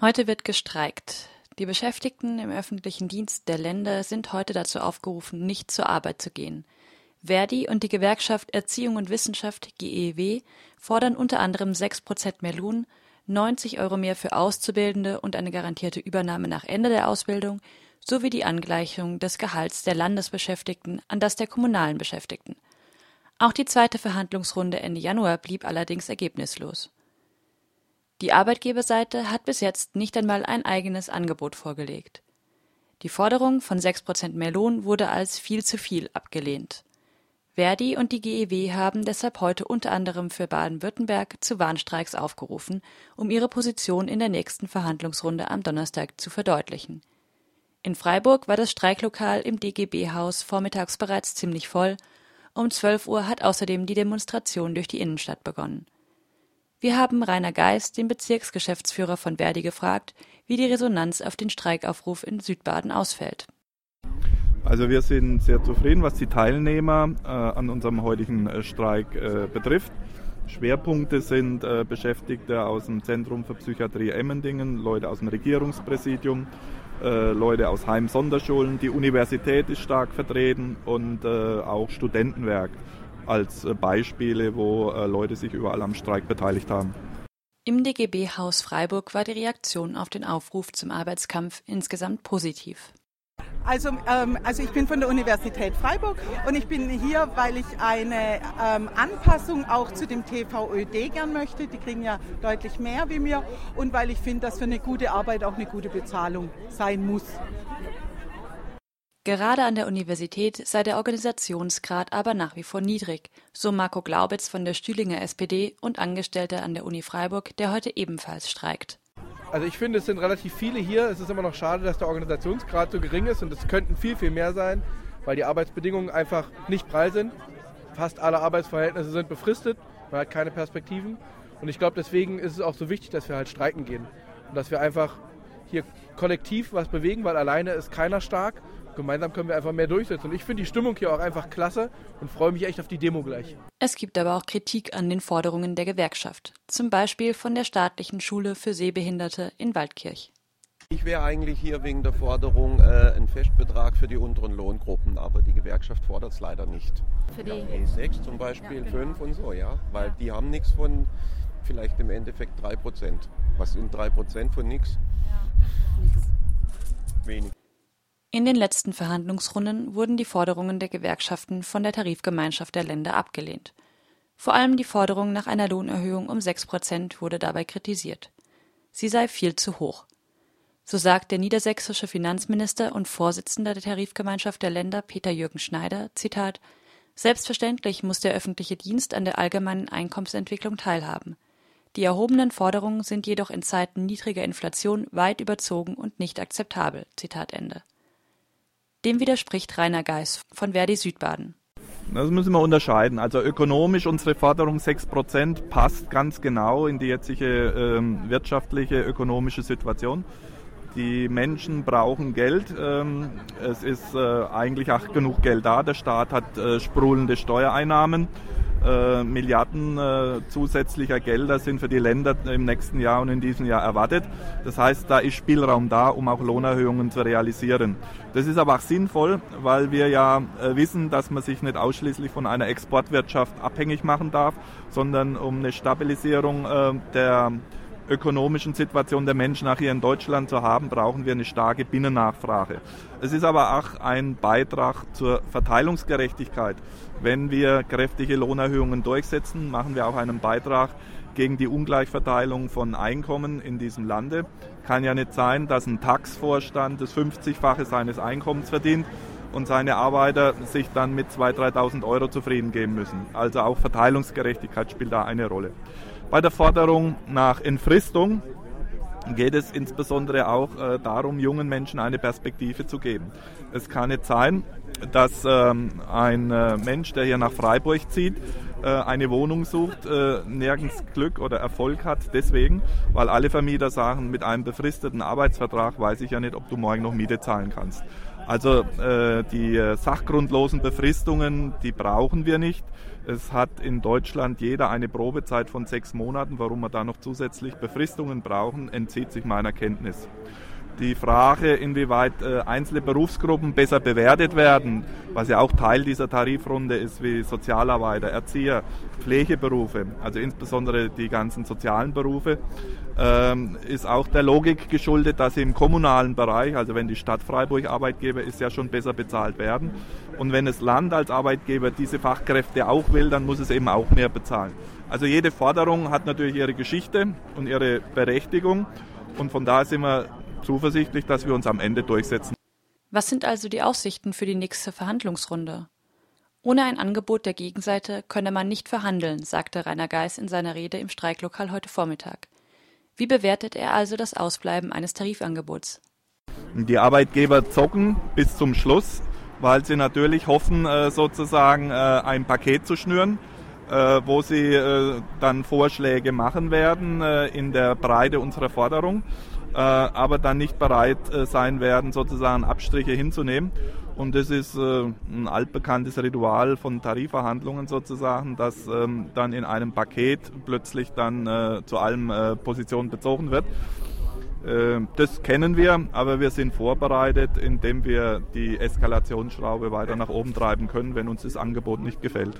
Heute wird gestreikt. Die Beschäftigten im öffentlichen Dienst der Länder sind heute dazu aufgerufen, nicht zur Arbeit zu gehen. Verdi und die Gewerkschaft Erziehung und Wissenschaft GEW fordern unter anderem 6 Prozent mehr Lohn, 90 Euro mehr für Auszubildende und eine garantierte Übernahme nach Ende der Ausbildung sowie die Angleichung des Gehalts der Landesbeschäftigten an das der kommunalen Beschäftigten. Auch die zweite Verhandlungsrunde Ende Januar blieb allerdings ergebnislos. Die Arbeitgeberseite hat bis jetzt nicht einmal ein eigenes Angebot vorgelegt. Die Forderung von 6 Prozent mehr Lohn wurde als viel zu viel abgelehnt. Verdi und die GEW haben deshalb heute unter anderem für Baden-Württemberg zu Warnstreiks aufgerufen, um ihre Position in der nächsten Verhandlungsrunde am Donnerstag zu verdeutlichen. In Freiburg war das Streiklokal im DGB-Haus vormittags bereits ziemlich voll. Um 12 Uhr hat außerdem die Demonstration durch die Innenstadt begonnen. Wir haben Rainer Geist, den Bezirksgeschäftsführer von Verdi, gefragt, wie die Resonanz auf den Streikaufruf in Südbaden ausfällt. Also wir sind sehr zufrieden, was die Teilnehmer äh, an unserem heutigen äh, Streik äh, betrifft. Schwerpunkte sind äh, Beschäftigte aus dem Zentrum für Psychiatrie Emmendingen, Leute aus dem Regierungspräsidium, äh, Leute aus Heim-Sonderschulen. Die Universität ist stark vertreten und äh, auch Studentenwerk als äh, Beispiele, wo äh, Leute sich überall am Streik beteiligt haben. Im DGB-Haus Freiburg war die Reaktion auf den Aufruf zum Arbeitskampf insgesamt positiv. Also, ähm, also ich bin von der Universität Freiburg und ich bin hier, weil ich eine ähm, Anpassung auch zu dem TVÖD gern möchte. Die kriegen ja deutlich mehr wie mir und weil ich finde, dass für eine gute Arbeit auch eine gute Bezahlung sein muss. Gerade an der Universität sei der Organisationsgrad aber nach wie vor niedrig, so Marco Glaubitz von der Stühlinger SPD und Angestellter an der Uni Freiburg, der heute ebenfalls streikt. Also ich finde, es sind relativ viele hier. Es ist immer noch schade, dass der Organisationsgrad so gering ist und es könnten viel, viel mehr sein, weil die Arbeitsbedingungen einfach nicht prall sind. Fast alle Arbeitsverhältnisse sind befristet, man hat keine Perspektiven. Und ich glaube, deswegen ist es auch so wichtig, dass wir halt streiken gehen. Und dass wir einfach hier kollektiv was bewegen, weil alleine ist keiner stark gemeinsam können wir einfach mehr durchsetzen. Und ich finde die Stimmung hier auch einfach klasse und freue mich echt auf die Demo gleich. Es gibt aber auch Kritik an den Forderungen der Gewerkschaft, zum Beispiel von der staatlichen Schule für Sehbehinderte in Waldkirch. Ich wäre eigentlich hier wegen der Forderung äh, ein Festbetrag für die unteren Lohngruppen, aber die Gewerkschaft fordert es leider nicht. Für die E6 zum Beispiel, ja, 5 genau. und so, ja, weil ja. die haben nichts von vielleicht im Endeffekt 3%. Was sind 3% von nichts? Ja. Wenig. In den letzten Verhandlungsrunden wurden die Forderungen der Gewerkschaften von der Tarifgemeinschaft der Länder abgelehnt. Vor allem die Forderung nach einer Lohnerhöhung um sechs Prozent wurde dabei kritisiert. Sie sei viel zu hoch. So sagt der niedersächsische Finanzminister und Vorsitzender der Tarifgemeinschaft der Länder Peter Jürgen Schneider, Zitat, Selbstverständlich muss der öffentliche Dienst an der allgemeinen Einkommensentwicklung teilhaben. Die erhobenen Forderungen sind jedoch in Zeiten niedriger Inflation weit überzogen und nicht akzeptabel. Zitat Ende. Dem widerspricht Rainer Geis von Verdi Südbaden. Das müssen wir unterscheiden. Also ökonomisch unsere Forderung 6% passt ganz genau in die jetzige ähm, wirtschaftliche, ökonomische Situation. Die Menschen brauchen Geld. Ähm, es ist äh, eigentlich auch genug Geld da. Der Staat hat äh, sprudelnde Steuereinnahmen. Äh, Milliarden äh, zusätzlicher Gelder sind für die Länder im nächsten Jahr und in diesem Jahr erwartet. Das heißt, da ist Spielraum da, um auch Lohnerhöhungen zu realisieren. Das ist aber auch sinnvoll, weil wir ja äh, wissen, dass man sich nicht ausschließlich von einer Exportwirtschaft abhängig machen darf, sondern um eine Stabilisierung äh, der ökonomischen Situation der Menschen auch hier in Deutschland zu haben, brauchen wir eine starke Binnennachfrage. Es ist aber auch ein Beitrag zur Verteilungsgerechtigkeit. Wenn wir kräftige Lohnerhöhungen durchsetzen, machen wir auch einen Beitrag gegen die Ungleichverteilung von Einkommen in diesem Lande. Kann ja nicht sein, dass ein Taxvorstand das 50-fache seines Einkommens verdient und seine Arbeiter sich dann mit 2.000, 3.000 Euro zufrieden geben müssen. Also auch Verteilungsgerechtigkeit spielt da eine Rolle. Bei der Forderung nach Entfristung geht es insbesondere auch äh, darum, jungen Menschen eine Perspektive zu geben. Es kann nicht sein, dass ähm, ein äh, Mensch, der hier nach Freiburg zieht, äh, eine Wohnung sucht, äh, nirgends Glück oder Erfolg hat, deswegen, weil alle Vermieter sagen, mit einem befristeten Arbeitsvertrag weiß ich ja nicht, ob du morgen noch Miete zahlen kannst. Also äh, die sachgrundlosen Befristungen, die brauchen wir nicht. Es hat in Deutschland jeder eine Probezeit von sechs Monaten. Warum wir da noch zusätzlich Befristungen brauchen, entzieht sich meiner Kenntnis. Die Frage, inwieweit äh, einzelne Berufsgruppen besser bewertet werden, was ja auch Teil dieser Tarifrunde ist, wie Sozialarbeiter, Erzieher, Pflegeberufe, also insbesondere die ganzen sozialen Berufe, ähm, ist auch der Logik geschuldet, dass sie im kommunalen Bereich, also wenn die Stadt Freiburg Arbeitgeber ist, ja schon besser bezahlt werden. Und wenn das Land als Arbeitgeber diese Fachkräfte auch will, dann muss es eben auch mehr bezahlen. Also jede Forderung hat natürlich ihre Geschichte und ihre Berechtigung. Und von daher sind wir zuversichtlich, dass wir uns am Ende durchsetzen. Was sind also die Aussichten für die nächste Verhandlungsrunde? Ohne ein Angebot der Gegenseite könne man nicht verhandeln, sagte Rainer Geis in seiner Rede im Streiklokal heute Vormittag. Wie bewertet er also das Ausbleiben eines Tarifangebots? Die Arbeitgeber zocken bis zum Schluss, weil sie natürlich hoffen, äh, sozusagen äh, ein Paket zu schnüren, äh, wo sie dann Vorschläge machen werden in der Breite unserer Forderung. Äh, aber dann nicht bereit äh, sein werden, sozusagen Abstriche hinzunehmen. Und das ist äh, ein altbekanntes Ritual von Tarifverhandlungen sozusagen, dass ähm, dann in einem Paket plötzlich dann zu allem Position bezogen wird. Das kennen wir, aber wir sind vorbereitet, indem wir die Eskalationsschraube weiter nach oben treiben können, wenn uns das Angebot nicht gefällt.